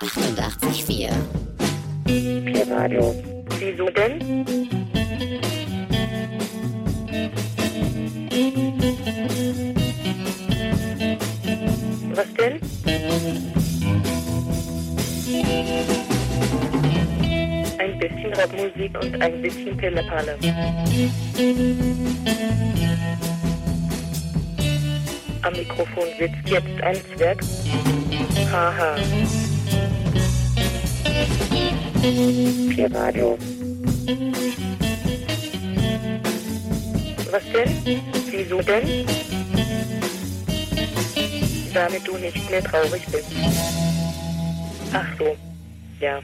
88,4. Radio. Wieso denn? Was denn? Ein bisschen Rapmusik und ein bisschen Pillepalle. Am Mikrofon sitzt jetzt ein Zwerg. Haha. Vier Radio. Was denn? Wieso denn? Damit du nicht mehr traurig bist. Ach so. Ja.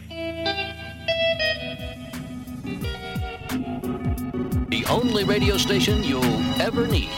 The only radio station you'll ever need.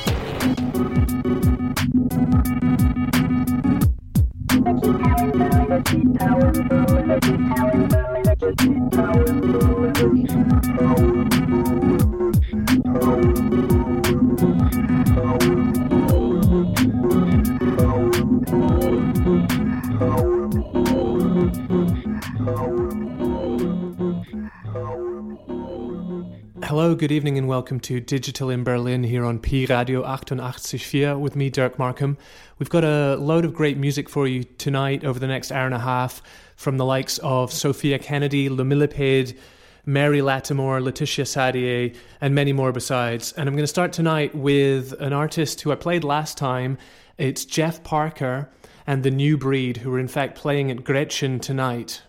Hello, good evening, and welcome to Digital in Berlin here on Pi Radio 88.4 with me, Dirk Markham. We've got a load of great music for you tonight over the next hour and a half from the likes of Sophia Kennedy, Le Millipede, Mary Lattimore, Laetitia Sadier, and many more besides. And I'm going to start tonight with an artist who I played last time. It's Jeff Parker and the New Breed, who are in fact playing at Gretchen tonight.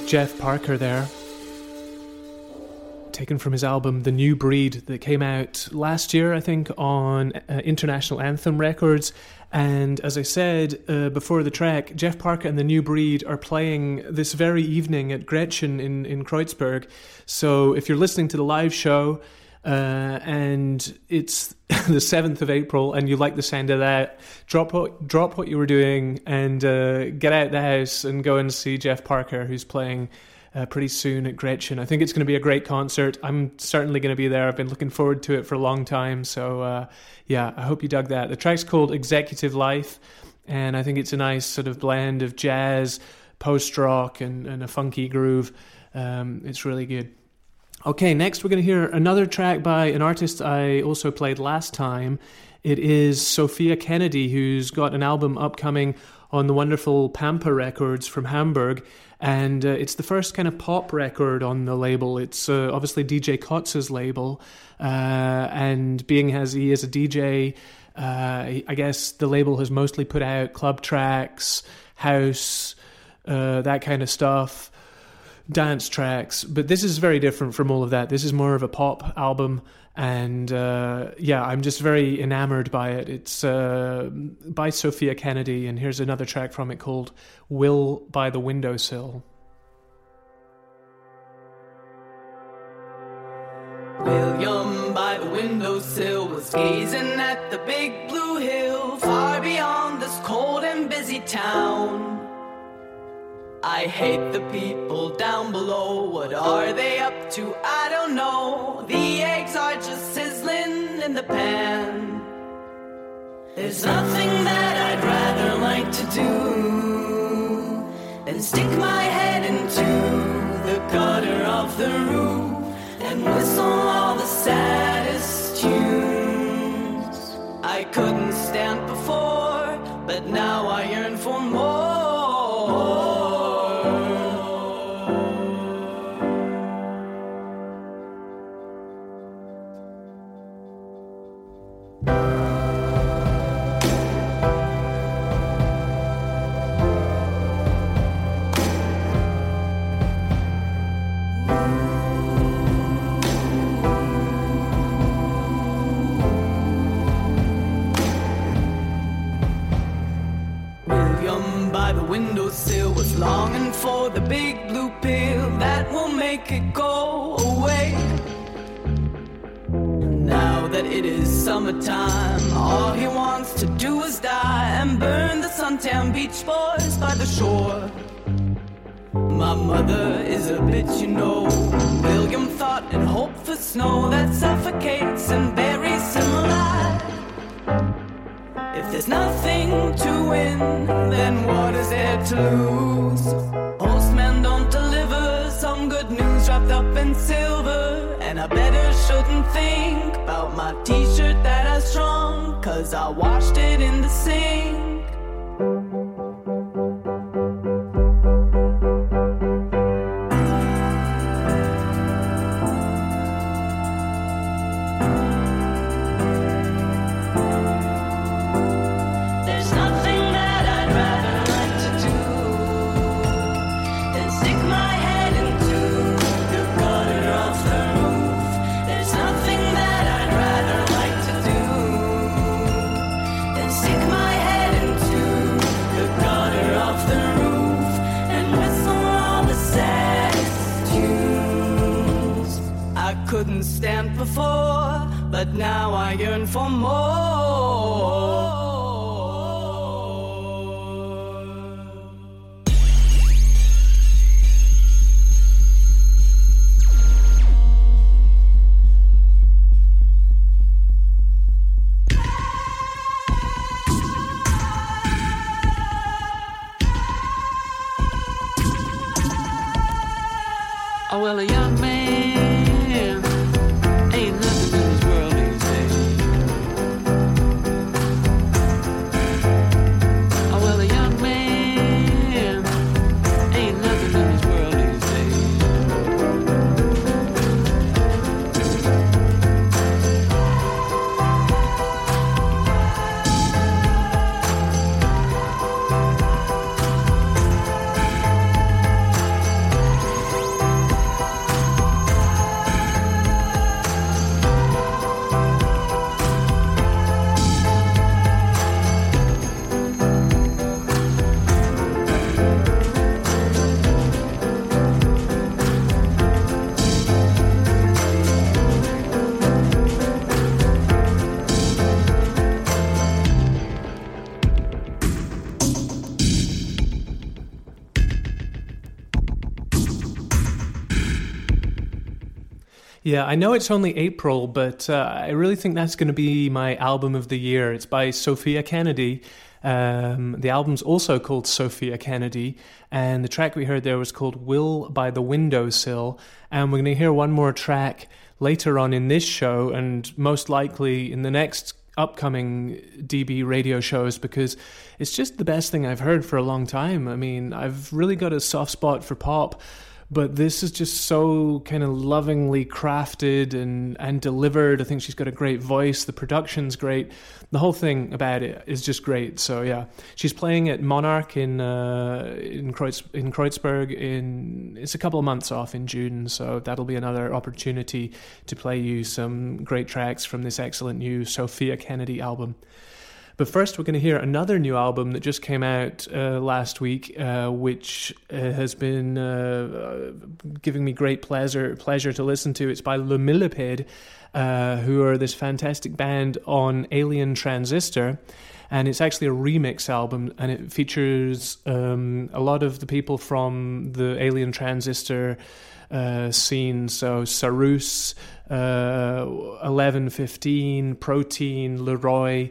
Was Jeff Parker there. Taken from his album The New Breed that came out last year, I think, on uh, International Anthem Records. And as I said uh, before the track, Jeff Parker and The New Breed are playing this very evening at Gretchen in, in Kreuzberg. So if you're listening to the live show, uh, and it's the 7th of April and you like the sound of that, drop what, drop what you were doing and uh, get out the house and go and see Jeff Parker, who's playing uh, pretty soon at Gretchen. I think it's going to be a great concert. I'm certainly going to be there. I've been looking forward to it for a long time. So, uh, yeah, I hope you dug that. The track's called Executive Life, and I think it's a nice sort of blend of jazz, post rock, and, and a funky groove. Um, it's really good. Okay, next we're going to hear another track by an artist I also played last time. It is Sophia Kennedy, who's got an album upcoming on the wonderful Pampa Records from Hamburg. And uh, it's the first kind of pop record on the label. It's uh, obviously DJ Koze's label. Uh, and being as he is a DJ, uh, I guess the label has mostly put out club tracks, house, uh, that kind of stuff dance tracks, but this is very different from all of that. This is more of a pop album, and uh, yeah, I'm just very enamored by it. It's uh, by Sophia Kennedy, and here's another track from it called Will by the Windowsill. William by the windowsill was gazing at the big blue hill far beyond this cold and busy town. I hate the people down below. What are they up to? I don't know. The eggs are just sizzling in the pan. There's nothing that I'd rather like to do than stick my head into the gutter of the roof and whistle all the saddest tunes. I couldn't stand before, but now I yearn for more. Longing for the big blue pill that will make it go away. Now that it is summertime, all he wants to do is die and burn the suntan beach boys by the shore. My mother is a bitch, you know. William thought and hoped for snow that suffocates and buries him alive. If there's nothing to win, then what is there to lose? Postmen don't deliver some good news wrapped up in silver. And I better shouldn't think about my t shirt that I strung, cause I washed it in the sink. But now I yearn for more. Yeah, I know it's only April, but uh, I really think that's going to be my album of the year. It's by Sophia Kennedy. Um, the album's also called Sophia Kennedy, and the track we heard there was called Will by the Windowsill. And we're going to hear one more track later on in this show, and most likely in the next upcoming DB radio shows because it's just the best thing I've heard for a long time. I mean, I've really got a soft spot for pop but this is just so kind of lovingly crafted and and delivered. I think she's got a great voice. The production's great. The whole thing about it is just great. So yeah, she's playing at Monarch in uh, in Kreuz, in Kreuzberg. In it's a couple of months off in June, so that'll be another opportunity to play you some great tracks from this excellent new Sophia Kennedy album. But first, we're going to hear another new album that just came out uh, last week, uh, which uh, has been uh, giving me great pleasure pleasure to listen to. It's by Le Millipede, uh, who are this fantastic band on Alien Transistor. And it's actually a remix album, and it features um, a lot of the people from the Alien Transistor uh, scene. So Saroos, uh, 1115, Protein, Leroy,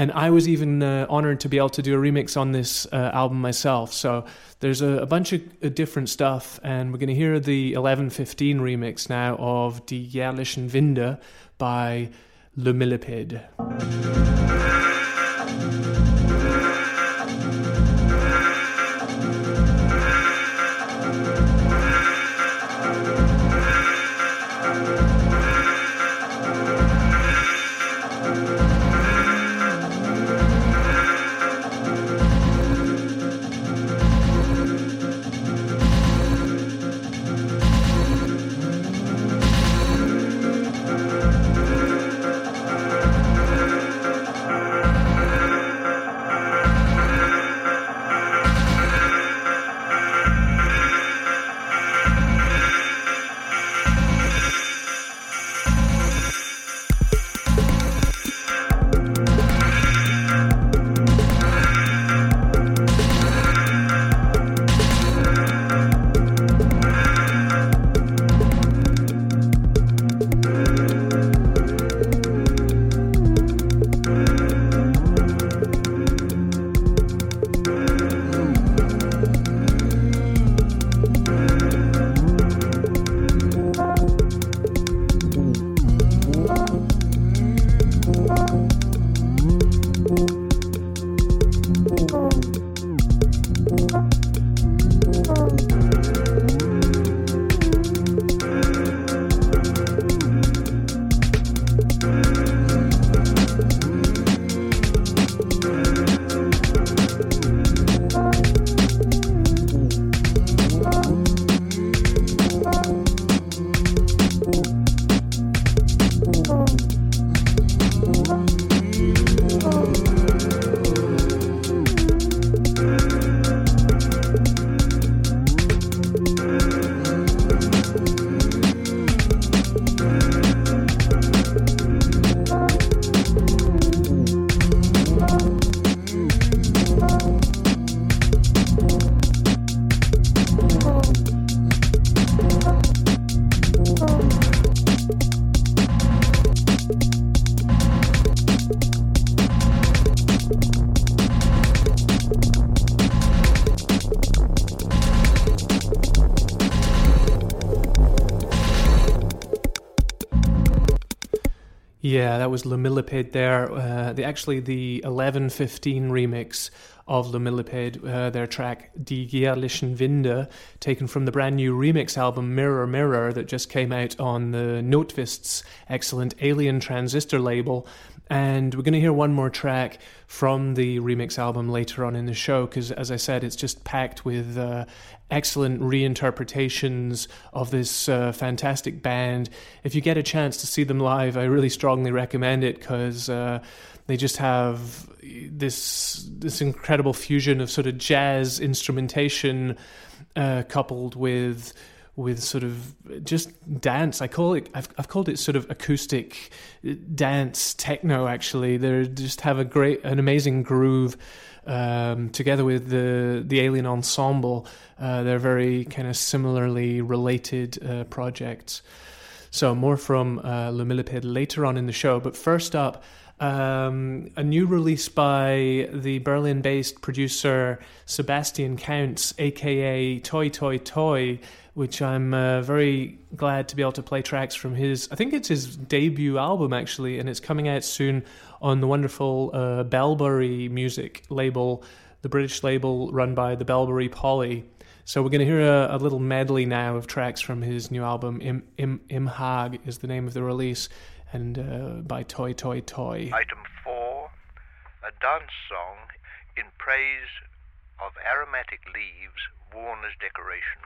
and I was even uh, honored to be able to do a remix on this uh, album myself. So there's a, a bunch of uh, different stuff, and we're going to hear the 1115 remix now of Die Jährlichen Winde by Le Millipede. Yeah, that was Le there. Uh, the, actually, the 1115 remix of Le uh, their track Die Jährlichen Winde, taken from the brand new remix album Mirror Mirror that just came out on the Notwist's excellent Alien Transistor label. And we're going to hear one more track from the remix album later on in the show because, as I said, it's just packed with uh, excellent reinterpretations of this uh, fantastic band. If you get a chance to see them live, I really strongly recommend it because uh, they just have this this incredible fusion of sort of jazz instrumentation uh, coupled with with sort of just dance. I call it. I've, I've called it sort of acoustic dance techno. Actually, they just have a great, an amazing groove. Um, together with the the Alien Ensemble, uh, they're very kind of similarly related uh, projects. So, more from uh, later on in the show. But first up, um, a new release by the Berlin based producer Sebastian Counts, aka ToiToiToi, which I'm uh, very glad to be able to play tracks from his. I think it's his debut album, actually, and it's coming out soon on the wonderful uh, music label, the British label run by the Belbury Poly. So we're going to hear a, a, little medley now of tracks from his new album. Im, Im, Im Hag is the name of the release and uh, by ToiToiToi. Item four, a dance song in praise of aromatic leaves worn as decoration.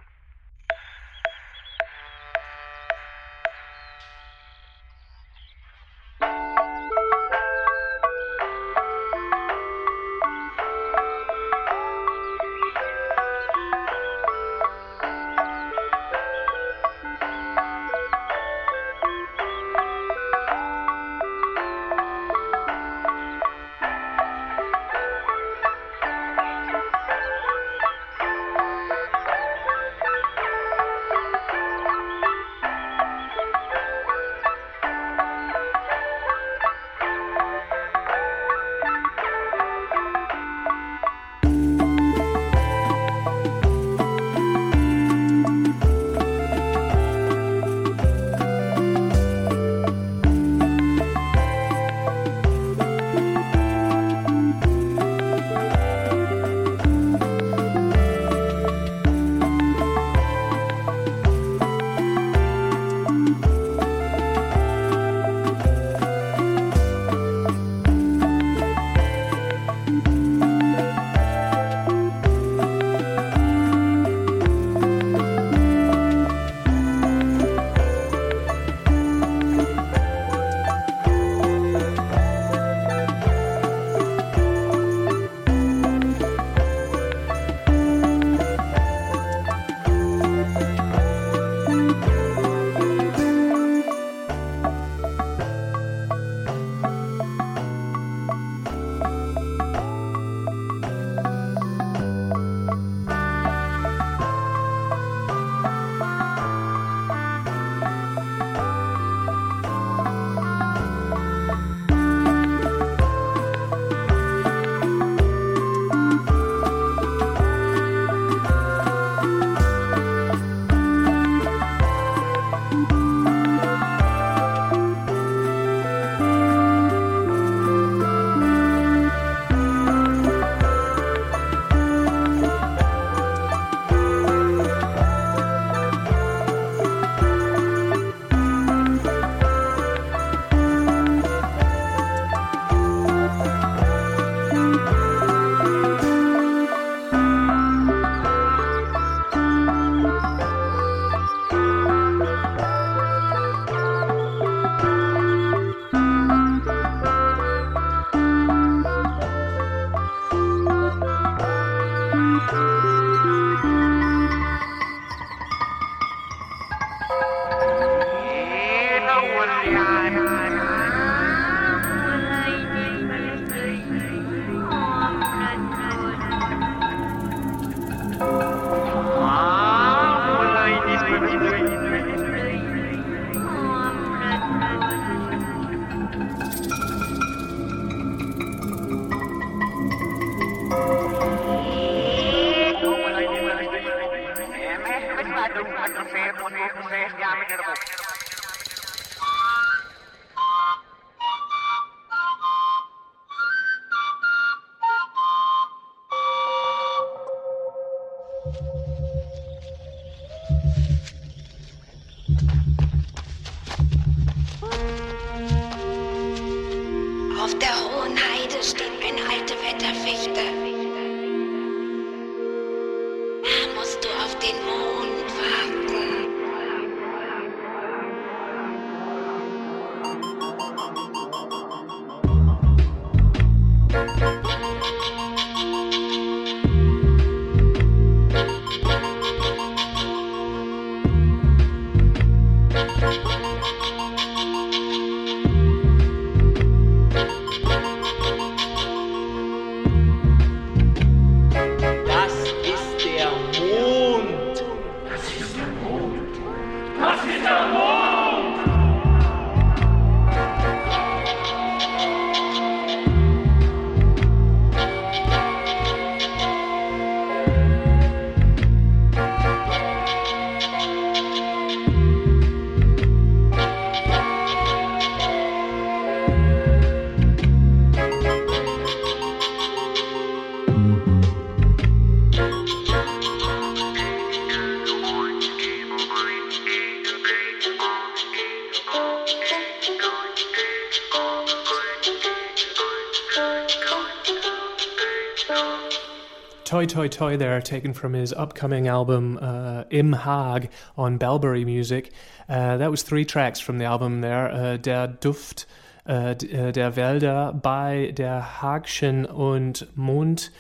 ToiToiToi there, taken from his upcoming album uh, Im Hag on Belbury Music. Uh, that was three tracks from the album there uh, Der Duft äh, äh, der Wälder bei der Hagschen und Mond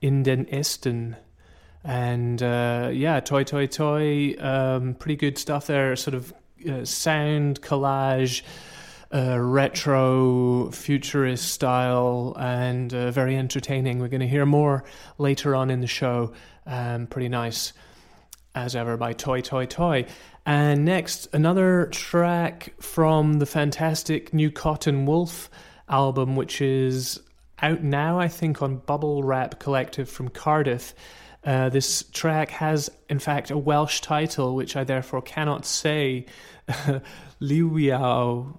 in den Ästen. And uh, yeah, ToiToiToi, um, pretty good stuff there, sort of uh, sound collage uh, retro futurist style and uh, very entertaining. We're going to hear more later on in the show. Um, pretty nice, as ever, by ToiToiToi. And next, another track from the fantastic new Cotton Wolf album, which is out now, I think, on Bubblewrap Collective from Cardiff. Uh, this track has, in fact, a Welsh title, which I therefore cannot say. Lliwiau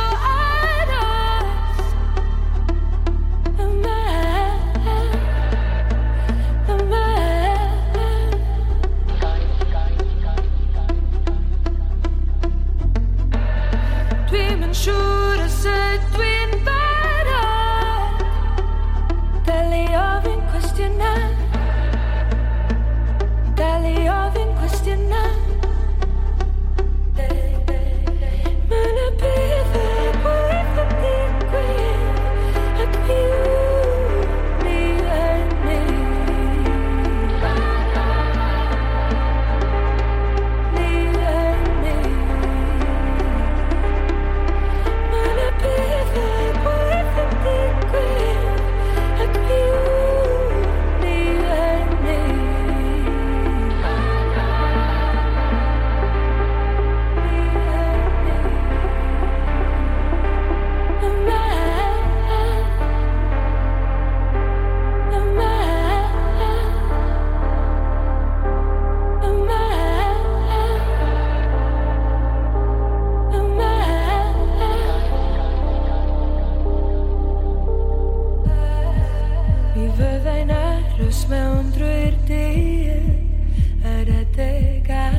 Mi fyddai'n aros mewn drwy'r dydd Yr adegan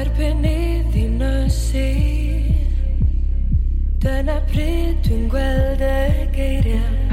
Erbyn iddi nosi Dyna pryd dwi'n gweld y geiriau.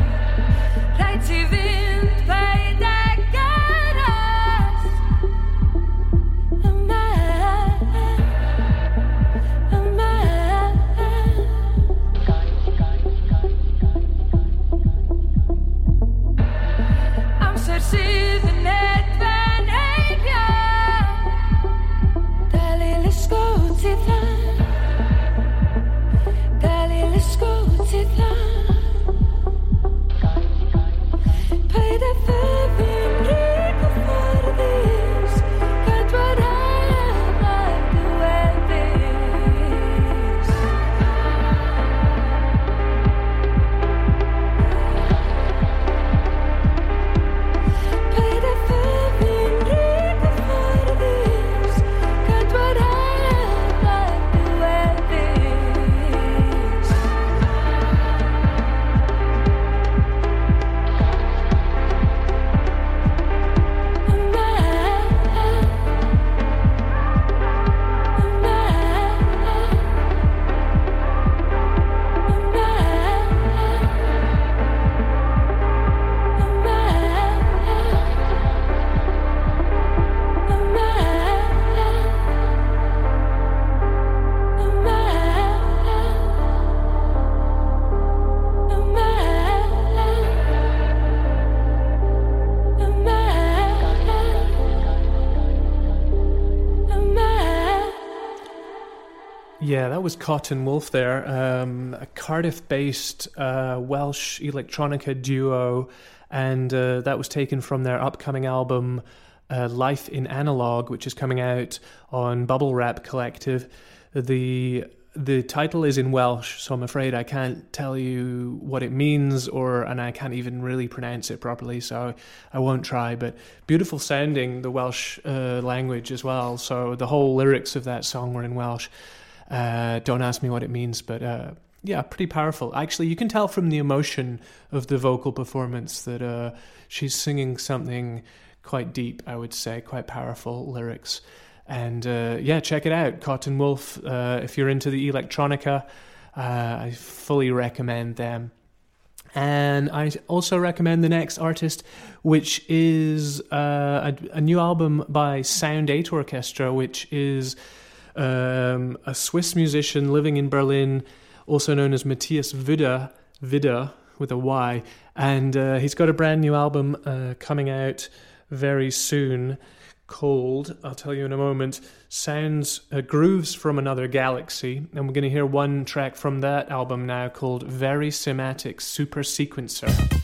Yeah, that was Cotton Wolf there, um, a Cardiff based uh, Welsh electronica duo, and uh, that was taken from their upcoming album uh, Life in Analogue, which is coming out on Bubblewrap Collective. The the title is in Welsh, so I'm afraid I can't tell you what it means, or and I can't even really pronounce it properly, so I won't try. But beautiful sounding the Welsh uh, language as well. So the whole lyrics of that song were in Welsh. Uh, don't ask me what it means, but uh, yeah, pretty powerful. Actually, you can tell from the emotion of the vocal performance that uh, she's singing something quite deep, I would say, quite powerful lyrics. And uh, yeah, check it out, Cotton Wolf. Uh, if you're into the electronica, uh, I fully recommend them. And I also recommend the next artist, which is uh, a, a, new album by Sound 8 Orchestra, which is um, a Swiss musician living in Berlin, also known as Matthias Widder, Widder with a Y. And uh, he's got a brand new album uh, coming out very soon called, I'll tell you in a moment, Sounds uh, Grooves from Another Galaxy. And we're going to hear one track from that album now called Wersimatic Super Sequencer.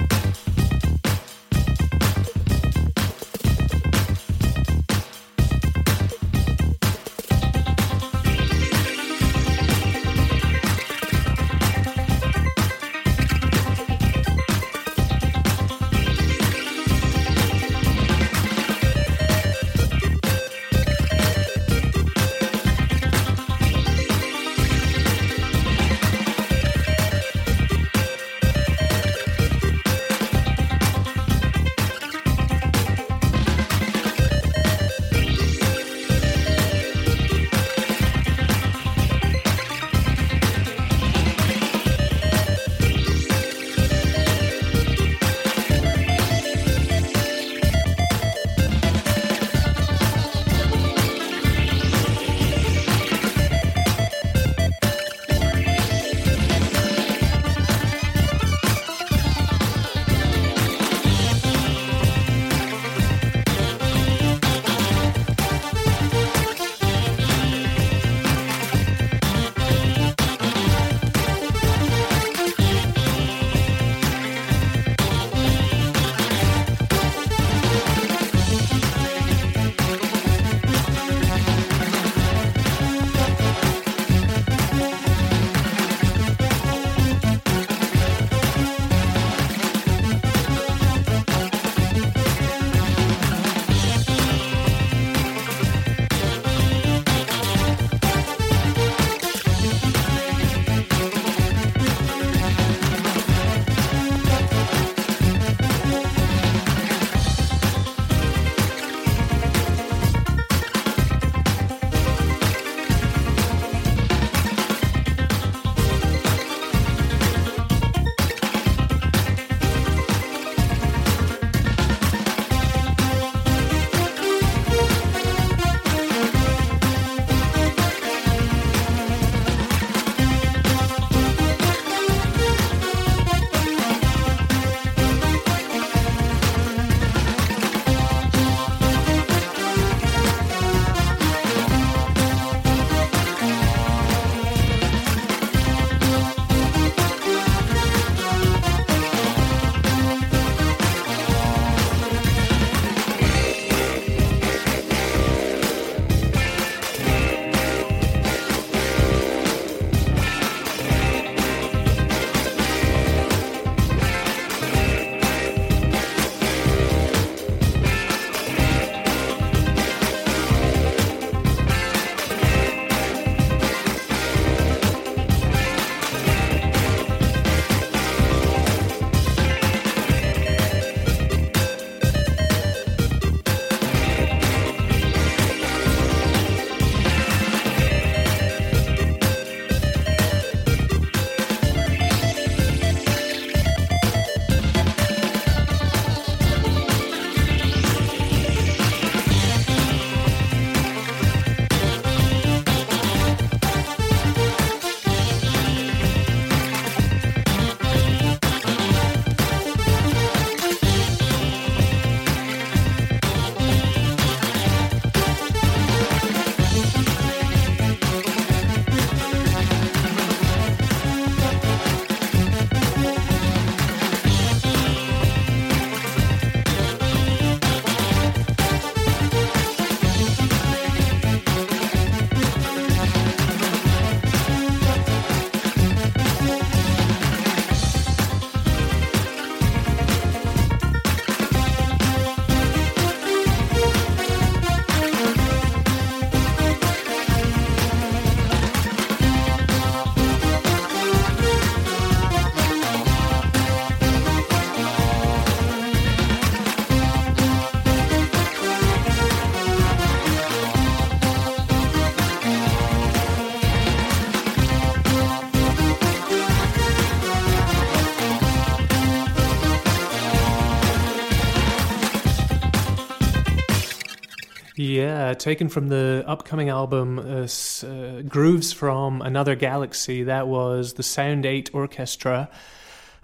Yeah, taken from the upcoming album uh, uh, Grooves from Another Galaxy. That was the Sound 8 Orchestra.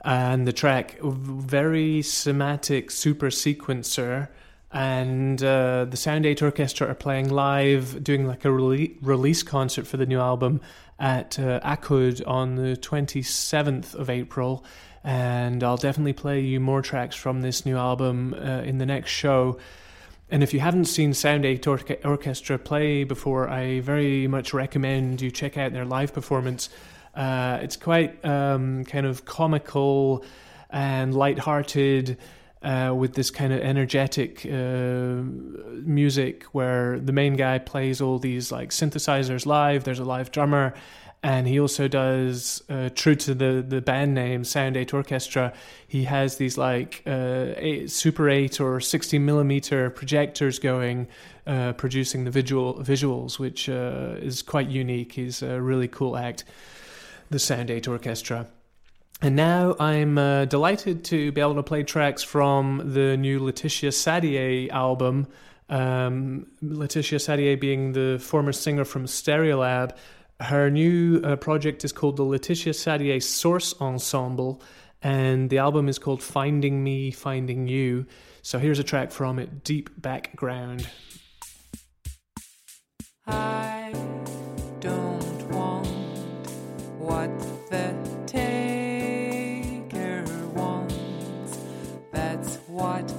And the track, Wersimatic super sequencer. And uh, the Sound 8 Orchestra are playing live, doing like a rele- release concert for the new album at uh, Acud on the 27th of April. And I'll definitely play you more tracks from this new album uh, in the next show. And if you haven't seen Sound 8 Orchestra play before, I very much recommend you check out their live performance. Uh, it's quite um, kind of comical and light-hearted uh, with this kind of energetic uh, music where the main guy plays all these like synthesizers live. There's a live drummer, and he also does uh, true to the the band name Sound Eight Orchestra. He has these like uh, eight, Super Eight or sixty millimeter projectors going, uh, producing the visual visuals, which uh, is quite unique. He's a really cool act. The Sound Eight Orchestra. And now I'm uh, delighted to be able to play tracks from the new Laetitia Sadier album. Um, Laetitia Sadier being the former singer from Stereolab. Her new uh, project is called the Laetitia Sadier Source Ensemble, and the album is called Finding Me, Finding You. So here's a track from it Deep Background. I don't want what the taker wants. That's what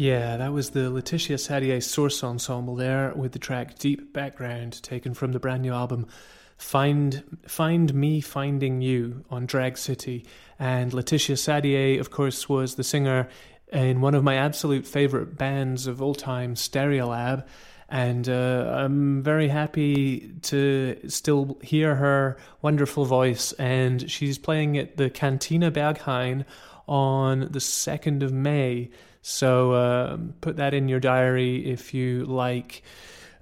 Yeah, that was the Laetitia Sadier Source Ensemble there with the track Deep Background taken from the brand new album Find Find Me Finding You on Drag City. And Laetitia Sadier, of course, was the singer in one of my absolute favorite bands of all time, Stereolab. And uh, I'm very happy to still hear her wonderful voice. And she's playing at the Cantina Berghain on the 2nd of May. So uh, put that in your diary if you like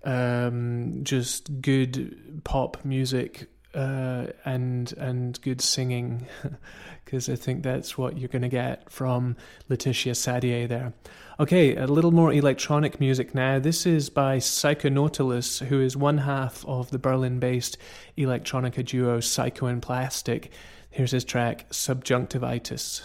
um, just good pop music uh, and and good singing, because I think that's what you're going to get from Laetitia Sadier there. Okay, a little more electronic music now. This is by Psychonautilus, who is one half of the Berlin-based electronica duo Psycho and Plastic. Here's his track Subjunctivitis.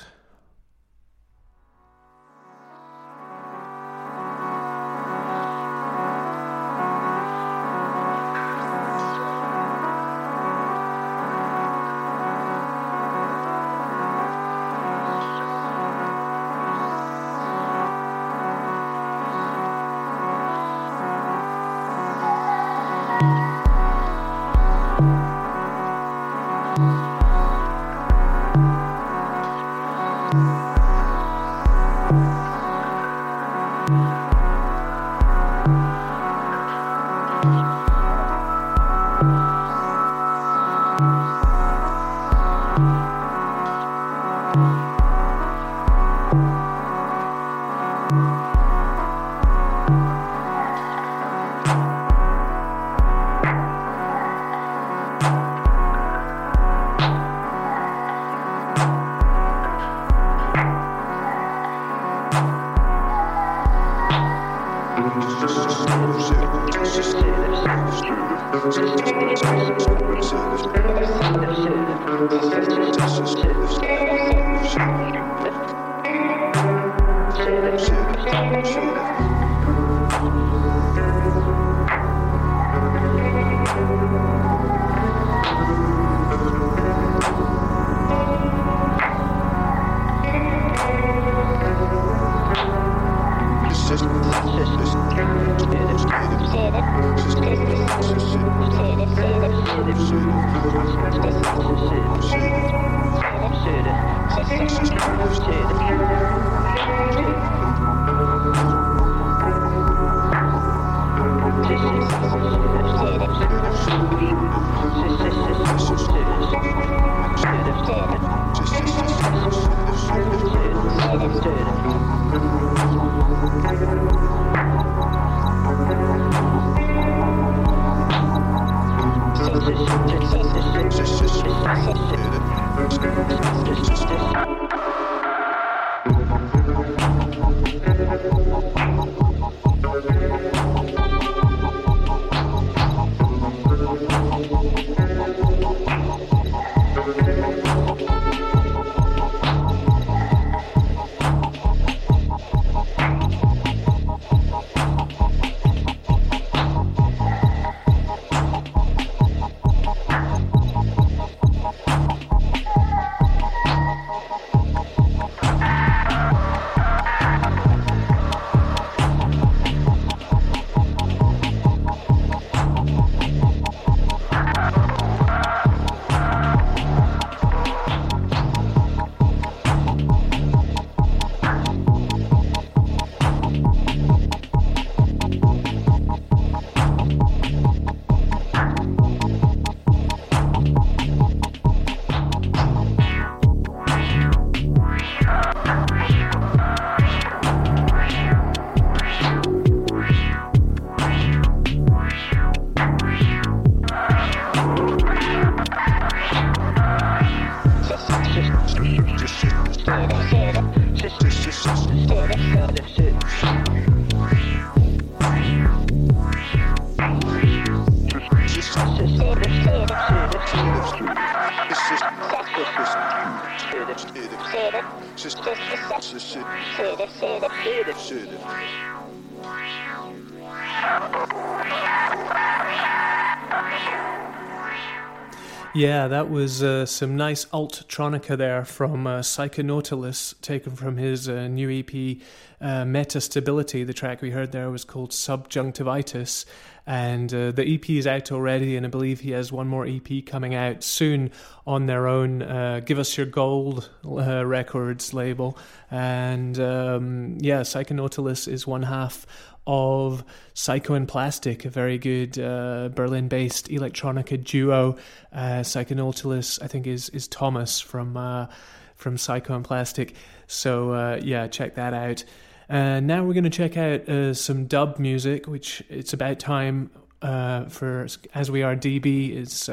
Yeah, that was uh, some nice alt-tronica there from uh, Psychonautilus, taken from his uh, new EP, uh, Metastability. The track we heard there was called Subjunctivitis, and uh, the EP is out already, and I believe he has one more EP coming out soon on their own uh, Give Us Your Gold uh, Records label. And um, yeah, Psychonautilus is one half of Psycho and Plastic, a very good uh, Berlin-based electronica duo. Uh, Psychonautilus, I think, is is Thomas from uh, from Psycho and Plastic. So uh, yeah, check that out. Uh, now we're going to check out uh, some dub music, which it's about time. For as we are DB, it's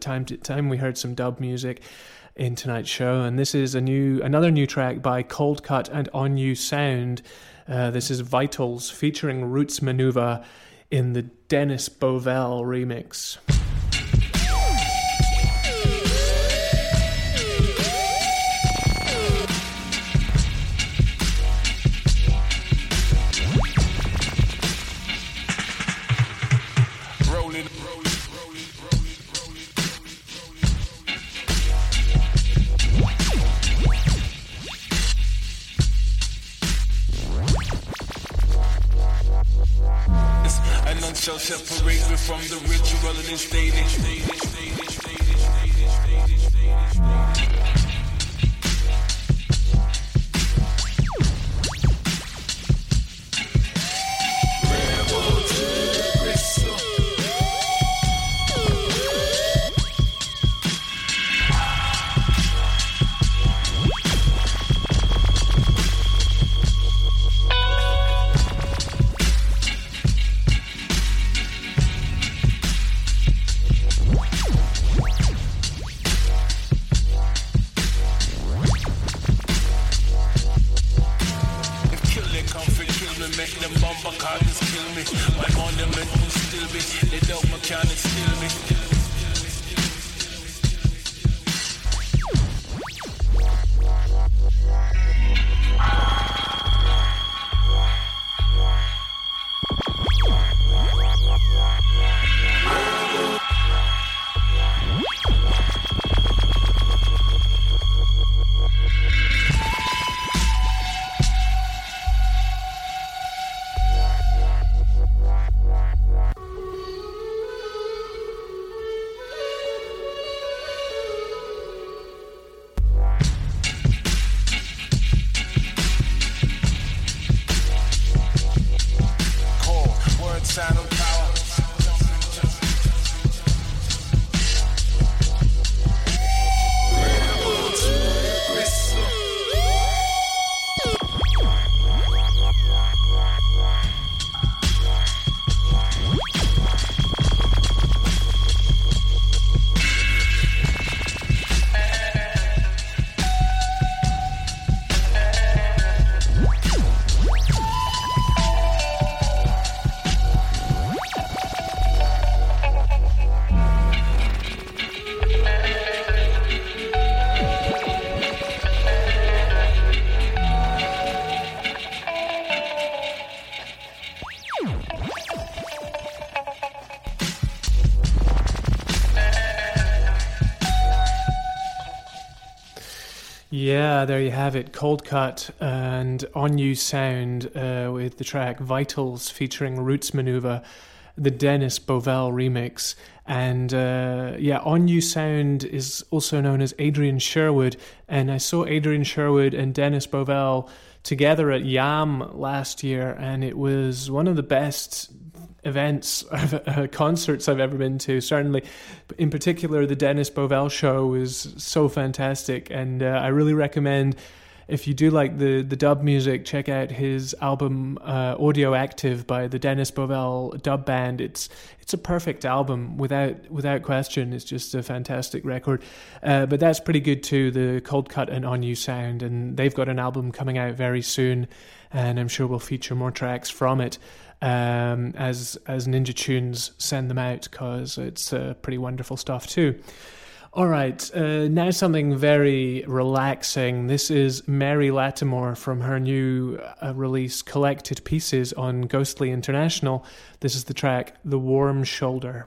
time to time we heard some dub music in tonight's show, and this is a new another new track by Coldcut and On-U Sound. Uh, this is Vitals featuring Roots Manuva in the Dennis Bovell remix. And none shall separate me from the ritual of this Yeah, there you have it. Coldcut and On-U Sound uh, with the track Vitals featuring Roots Manuva, the Dennis Bovell remix. And uh, yeah, On-U Sound is also known as Adrian Sherwood. And I saw Adrian Sherwood and Dennis Bovell together at YAAM last year, and it was one of the best events, uh, concerts I've ever been to. Certainly, in particular, the Dennis Bovell show was so fantastic, and uh, I really recommend. If you do like the, the dub music, check out his album uh, Audio Active by the Dennis Bovell Dub Band. It's it's a perfect album without without question. It's just a fantastic record. Uh, but that's pretty good too. The Coldcut and On-U Sound, and they've got an album coming out very soon, and I'm sure we'll feature more tracks from it um, as as Ninja Tunes send them out because it's uh, pretty wonderful stuff too. All right, uh, now something very relaxing. This is Mary Lattimore from her new uh, release, Collected Pieces on Ghostly International. This is the track, The Warm Shoulder.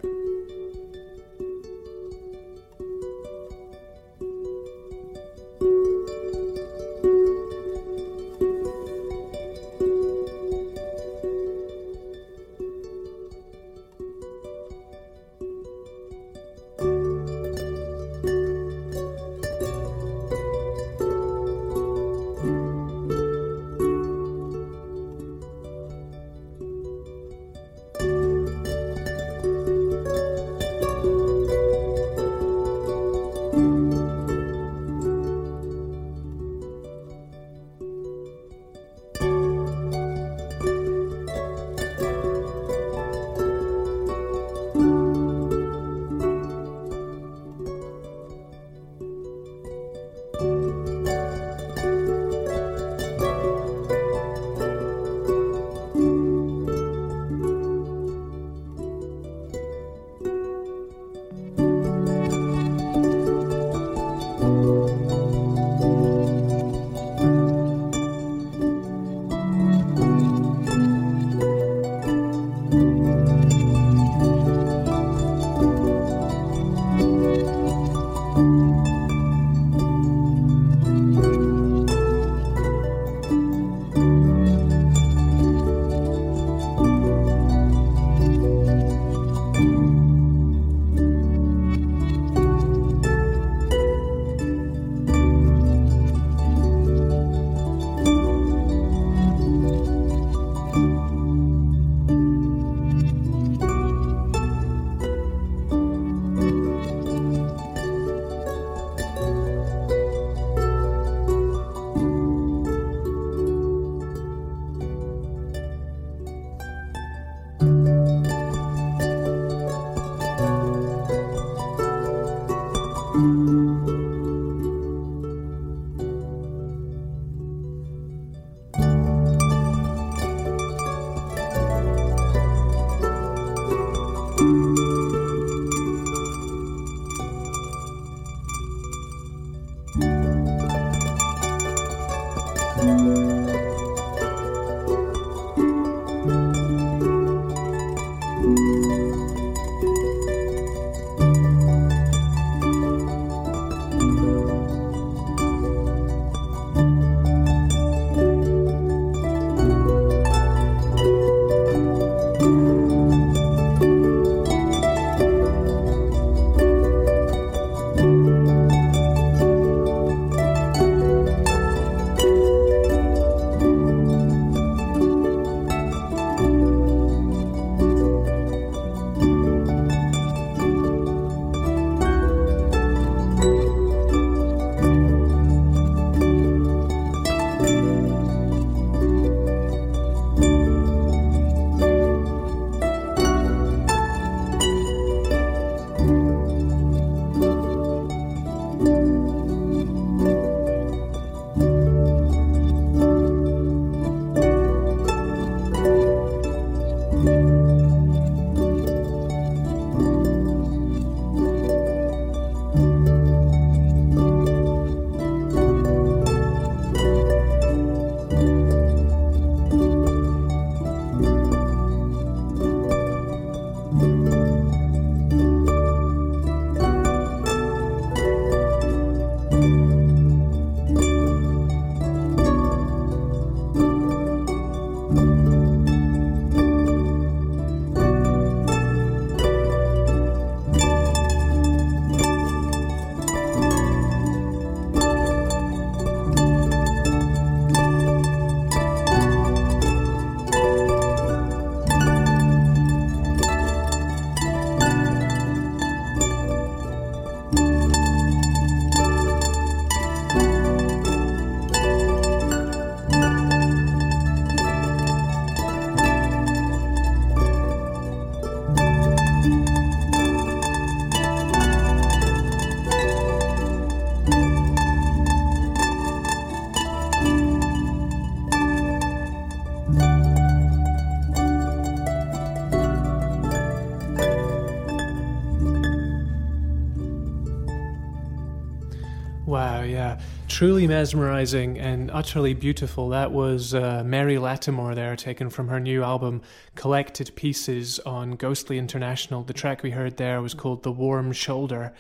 Truly mesmerizing and utterly beautiful. That was uh, Mary Lattimore there, taken from her new album Collected Pieces on Ghostly International. The track we heard there was called The Warm Shoulder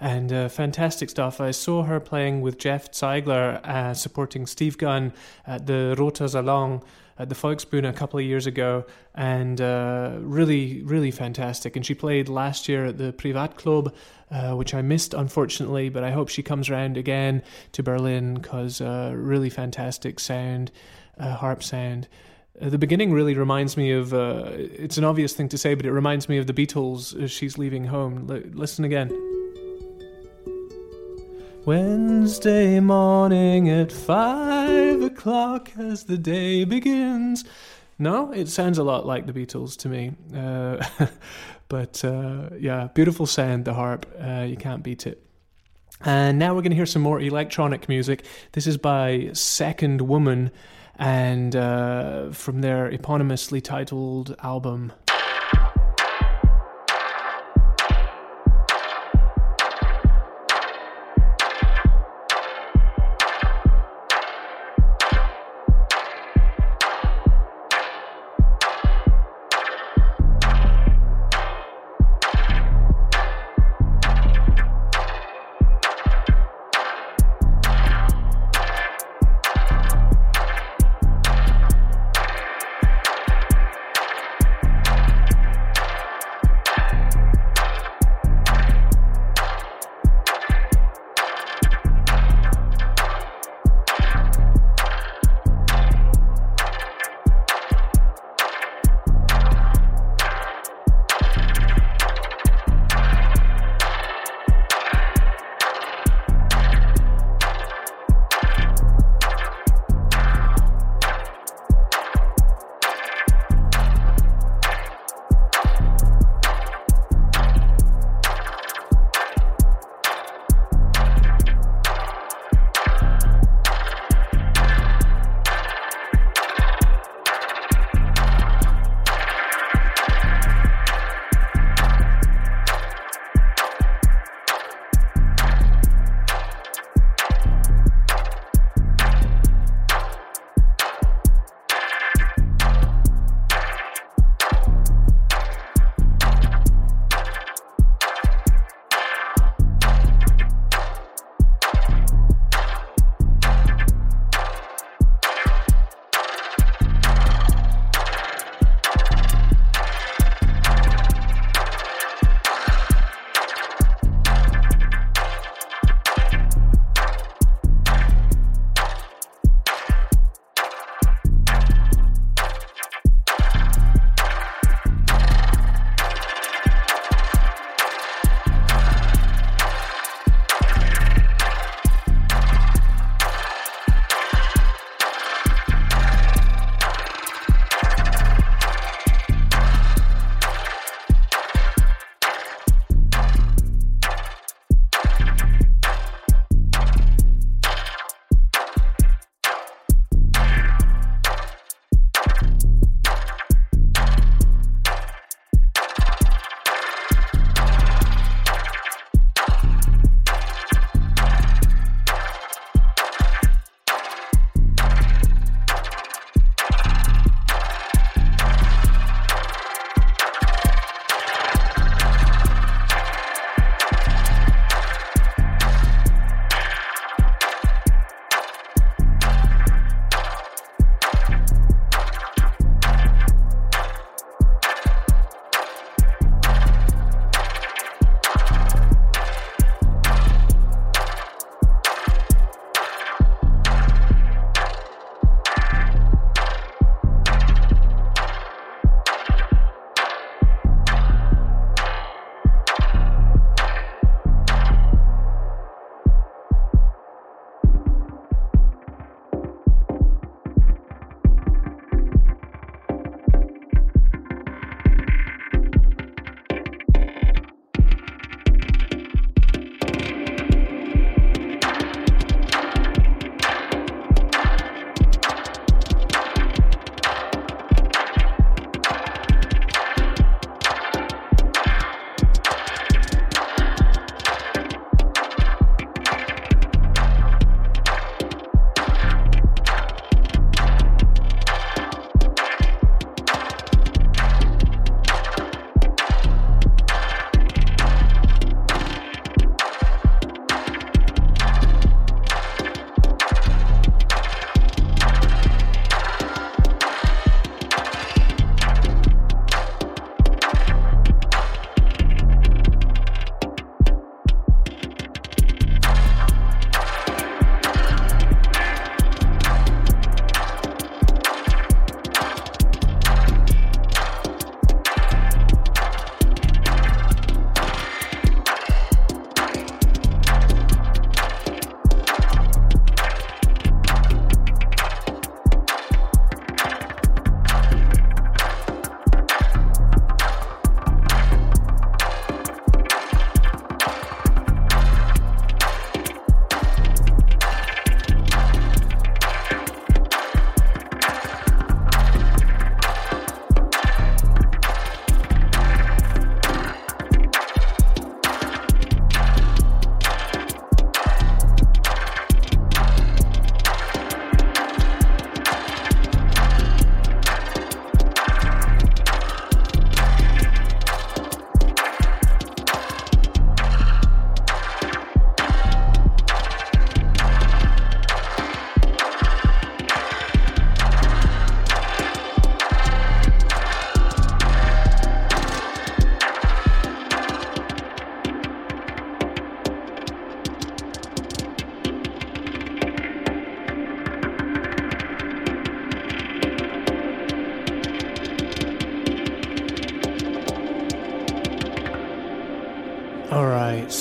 and uh, fantastic stuff. I saw her playing with Jeff Zeigler, uh, supporting Steve Gunn at the Roter Salon at the Volksbühne a couple of years ago, and uh, really, really fantastic. And she played last year at the Privatclub, uh, which I missed unfortunately, but I hope she comes around again to Berlin because uh, really fantastic sound, uh, harp sound. Uh, the beginning really reminds me of. Uh, it's an obvious thing to say, but it reminds me of the Beatles as she's leaving home. L- listen again. Wednesday morning at five o'clock as the day begins. No, it sounds a lot like the Beatles to me. Uh, but uh, yeah, beautiful sound, the harp. Uh, you can't beat it. And now we're going to hear some more electronic music. This is by Second Woman and uh, from their eponymously titled album.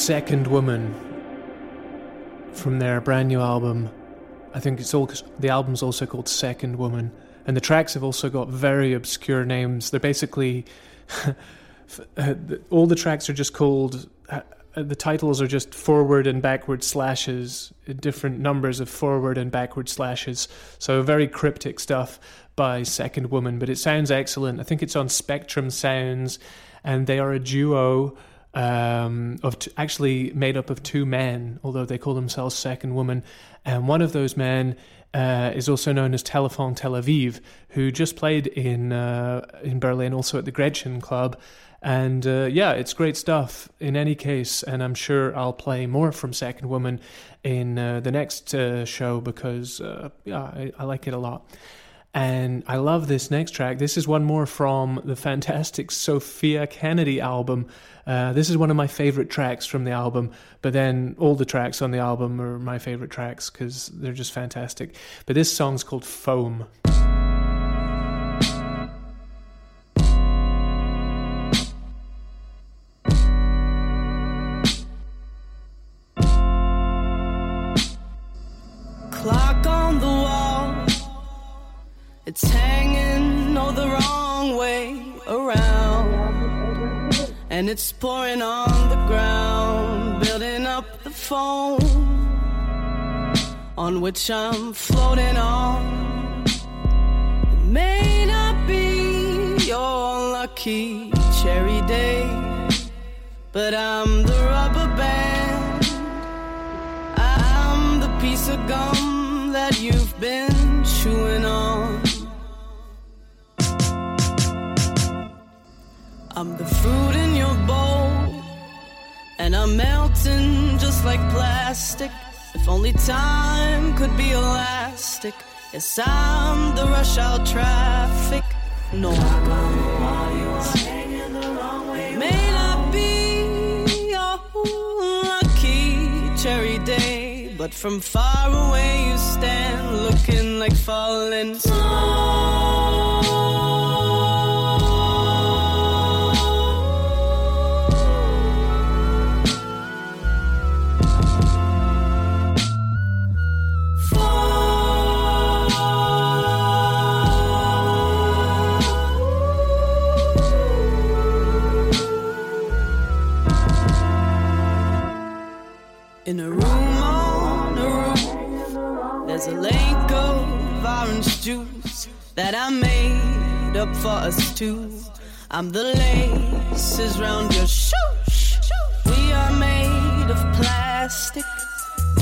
Second Woman from their brand new album. I think it's all the album's also called Second Woman, and the tracks have also got very obscure names. They're basically uh, all the tracks are just called. Uh, the titles are just forward and backward slashes, different numbers of forward and backward slashes. So very cryptic stuff by Second Woman, but it sounds excellent. I think it's on Spectrum Sounds, and they are a duo um, of t- actually made up of two men, although they call themselves Second Woman. And one of those men uh, is also known as Telephone Tel Aviv, who just played in uh, in Berlin, also at the Gretchen Club. And uh, yeah, it's great stuff in any case. And I'm sure I'll play more from Second Woman in uh, the next uh, show because uh, yeah, I, I like it a lot. And I love this next track. This is one more from the fantastic Sophia Kennedy album. Uh, this is one of my favorite tracks from the album, but then all the tracks on the album are my favorite tracks because they're just fantastic. But this song's called Foam. It's hanging all the wrong way around, and it's pouring on the ground, building up the foam on which I'm floating on. It may not be your lucky cherry day, but I'm the rubber band. I'm melting just like plastic. If only time could be elastic. Yes, I'm the rush hour traffic. No, may not be your lucky cherry day, but from far away you stand looking like falling In a room on a roof, there's a lake of orange juice that I made up for us two. I'm the laces round your shoes. We are made of plastic.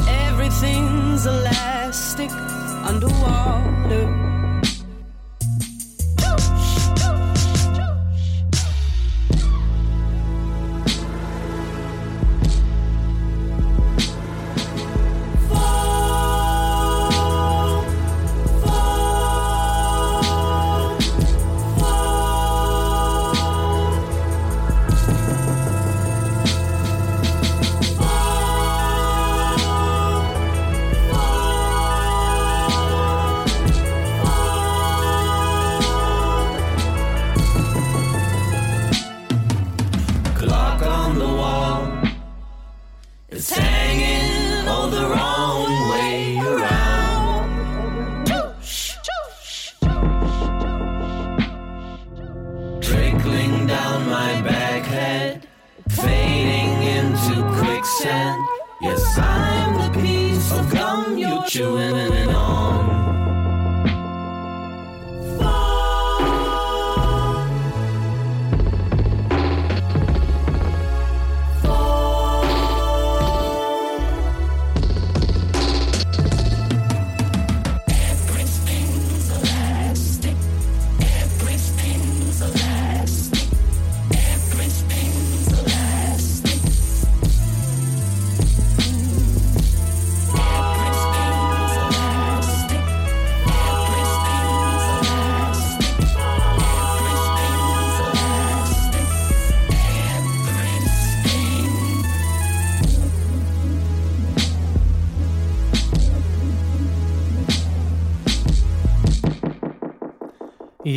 Everything's elastic underwater.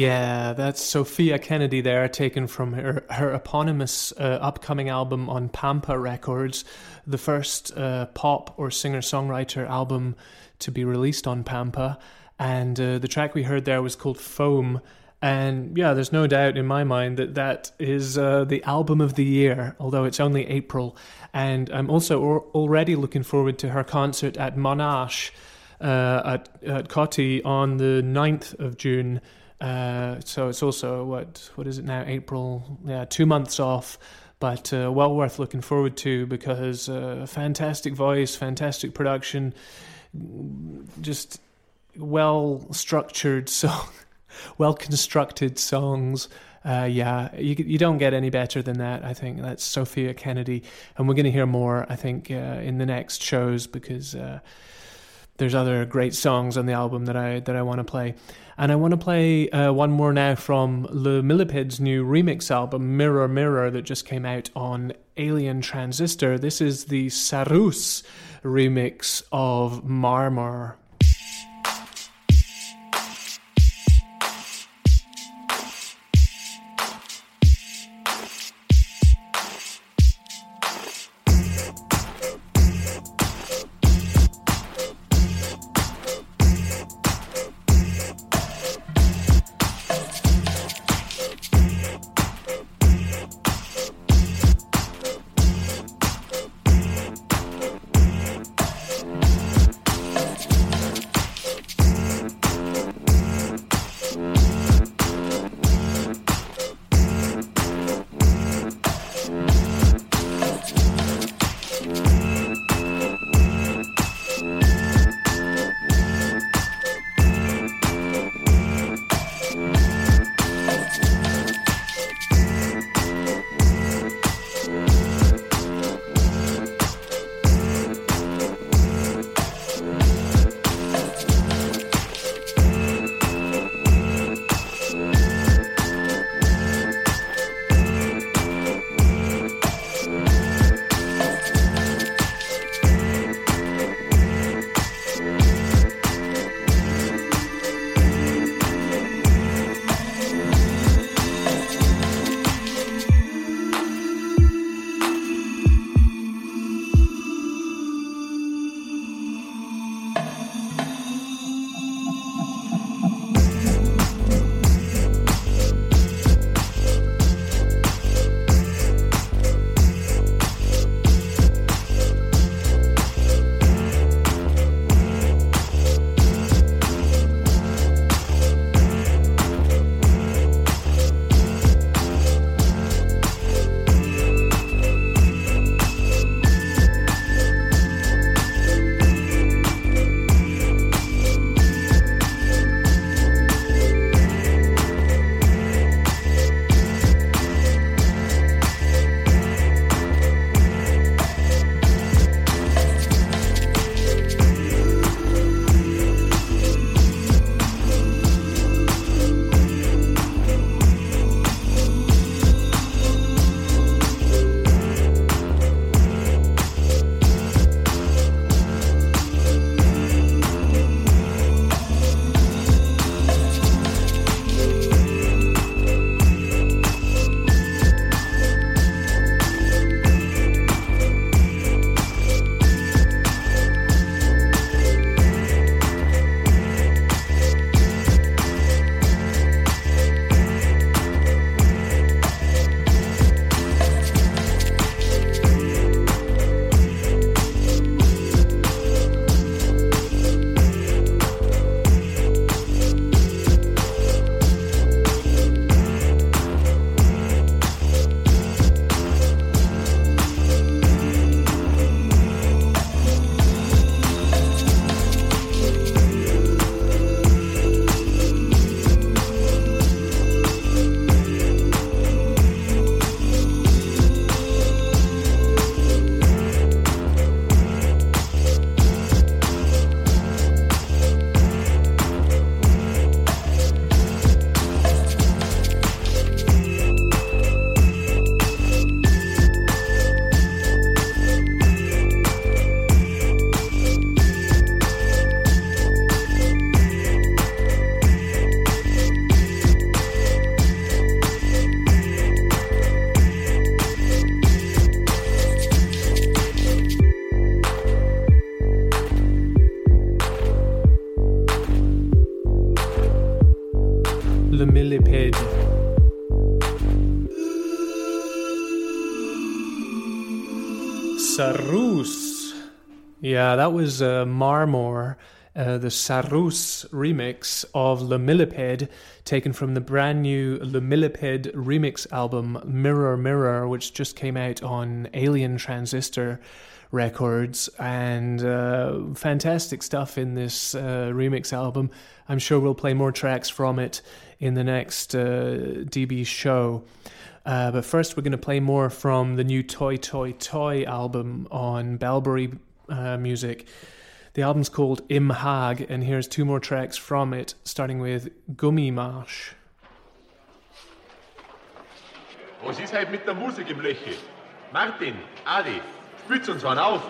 Yeah, that's Sophia Kennedy there, taken from her, her eponymous uh, upcoming album on Pampa Records, the first uh, pop or singer songwriter album to be released on Pampa. And uh, the track we heard there was called Foam. And yeah, there's no doubt in my mind that that is uh, the album of the year, although it's only April. And I'm also or- already looking forward to her concert at Monarch uh, at, at Kotti on the 9th of June. Uh, so it's also what what is it now? April, yeah, two months off, but uh, well worth looking forward to because uh, fantastic voice, fantastic production, just well structured song, well constructed songs. Uh, yeah, you you don't get any better than that. I think that's Sophia Kennedy, and we're going to hear more. I think uh, in the next shows because uh, there's other great songs on the album that I that I want to play, and I want to play uh, one more now from Le Millipede's new remix album Mirror Mirror that just came out on Alien Transistor. This is the Saroos remix of Marmor. Saroos. Yeah, that was uh, Marmor, uh, the Saroos remix of Le Millipede, taken from the brand new Le Millipede remix album Mirror Mirror, which just came out on Alien Transistor records and uh, fantastic stuff in this uh, remix album. I'm sure we'll play more tracks from it in the next uh, DB show. Uh, but first, we're going to play more from the new ToiToiToi album on Belbury uh, Music. The album's called Im Hag, and here's two more tracks from it, starting with Gummi-Marsch. Was ist halt mit der Musik im Löche? Martin, Adi, spitz uns wann auf!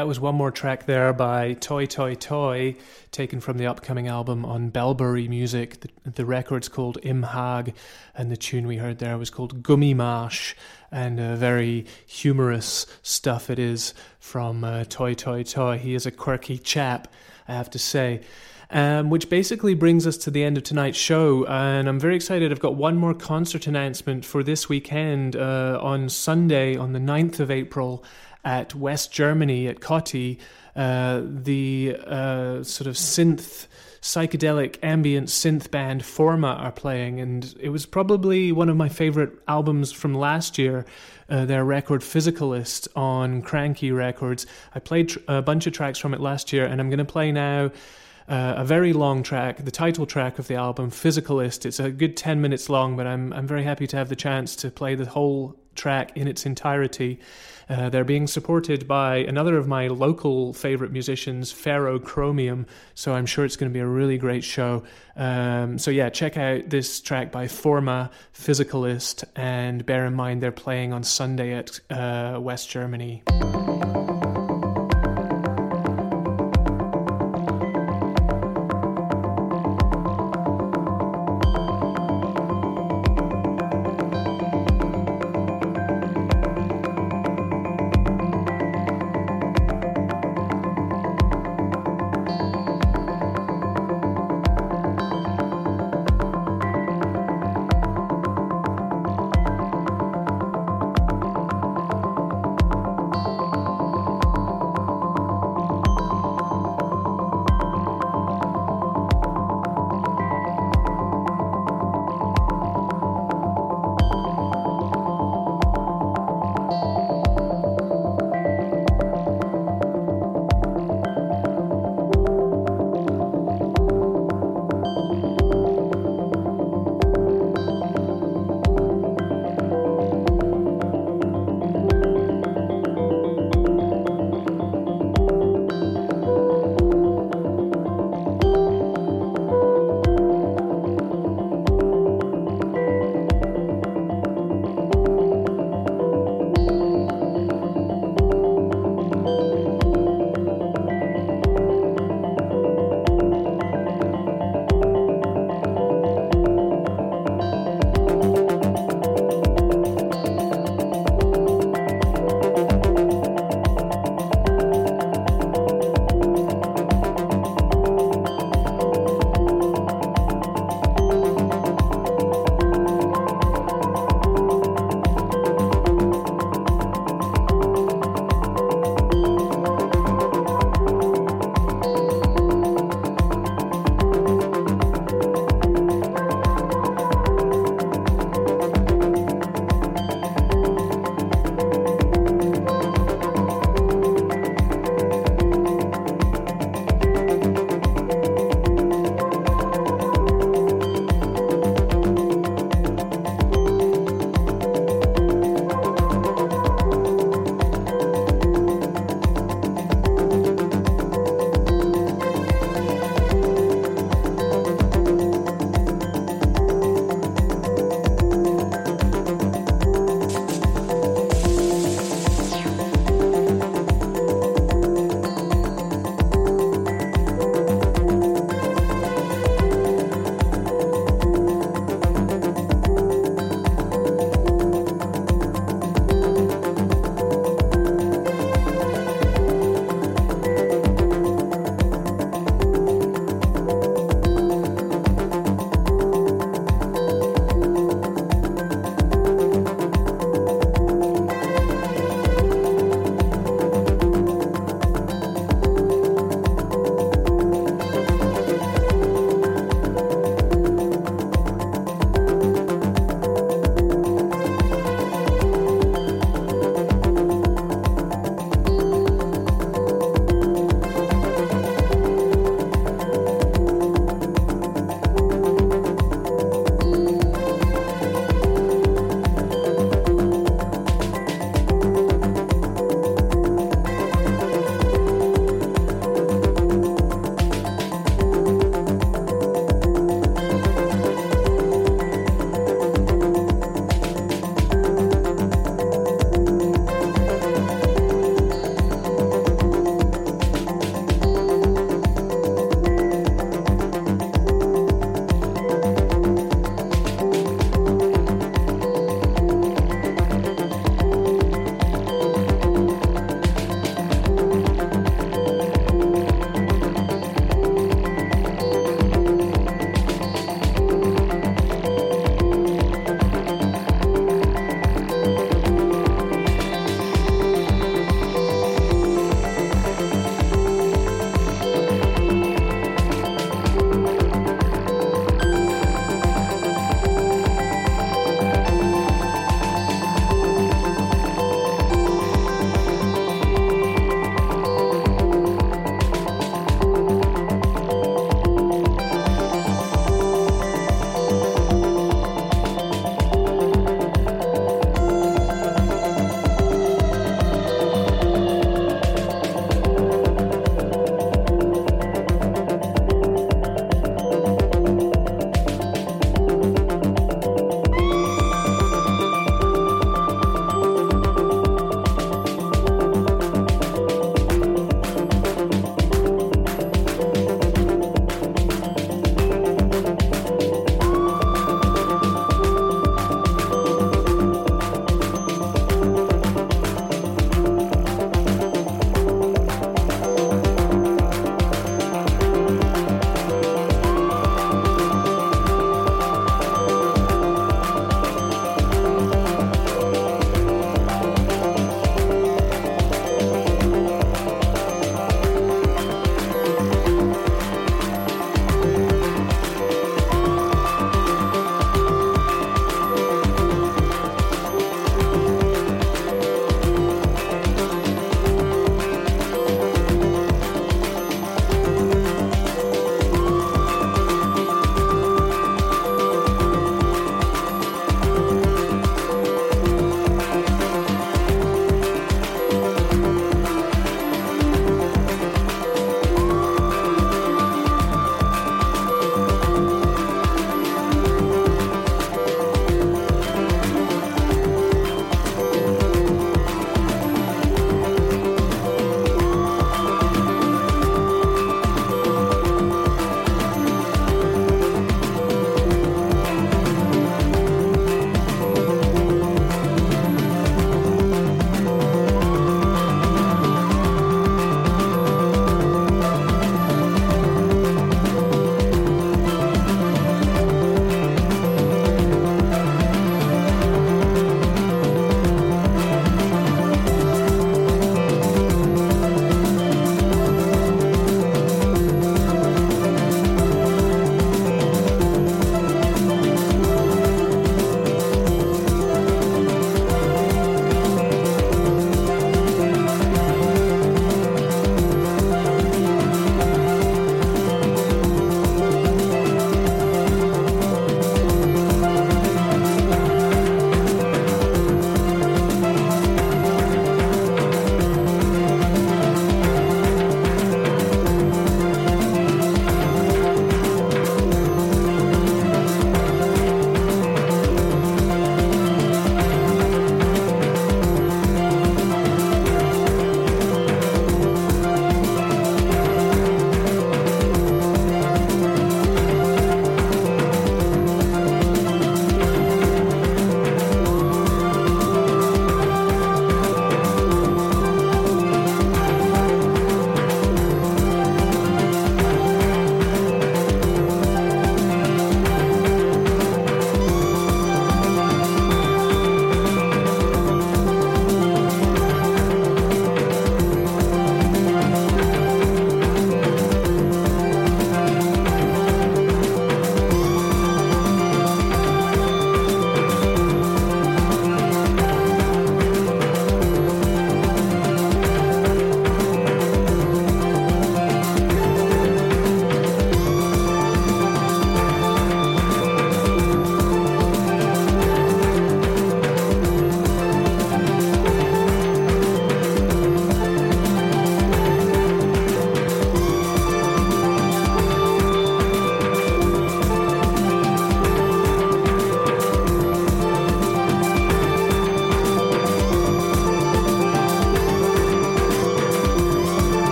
that was one more track there by ToiToiToi, taken from the upcoming album on Belbury Music. The, the record's called Im Hag, and the tune we heard there was called Gummi-Marsch, and uh, very humorous stuff it is from uh, ToiToiToi. He is a quirky chap, I have to say. Um, which basically brings us to the end of tonight's show. And I'm very excited. I've got one more concert announcement for this weekend uh, on Sunday, on the 9th of April at West Germany at Kotti, uh, the uh, sort of synth psychedelic ambient synth band Forma are playing, and it was probably one of my favorite albums from last year. Uh, their record Physicalist on Kranky Records. I played tr- a bunch of tracks from it last year, and I'm going to play now. Uh, a very long track, the title track of the album, Physicalist. It's a good 10 minutes long, but I'm, I'm very happy to have the chance to play the whole track in its entirety. Uh, they're being supported by another of my local favorite musicians, Ferrochromium. So I'm sure it's going to be a really great show. Um, so yeah, check out this track by Forma, Physicalist, and bear in mind they're playing on Sunday at uh, West Germany.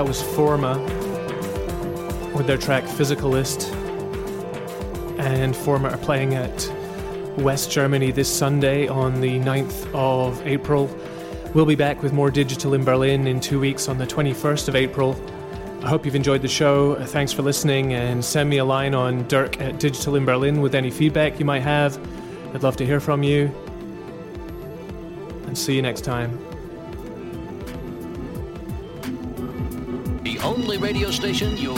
That was Forma with their track Physicalist. And Forma are playing at West Germany this Sunday on the 9th of April. We'll be back with more digital in Berlin in two weeks on the 21st of April. I hope you've enjoyed the show. Thanks for listening and send me a line on dirk at digital in Berlin with any feedback you might have. I'd love to hear from you. And see you next time. Station need.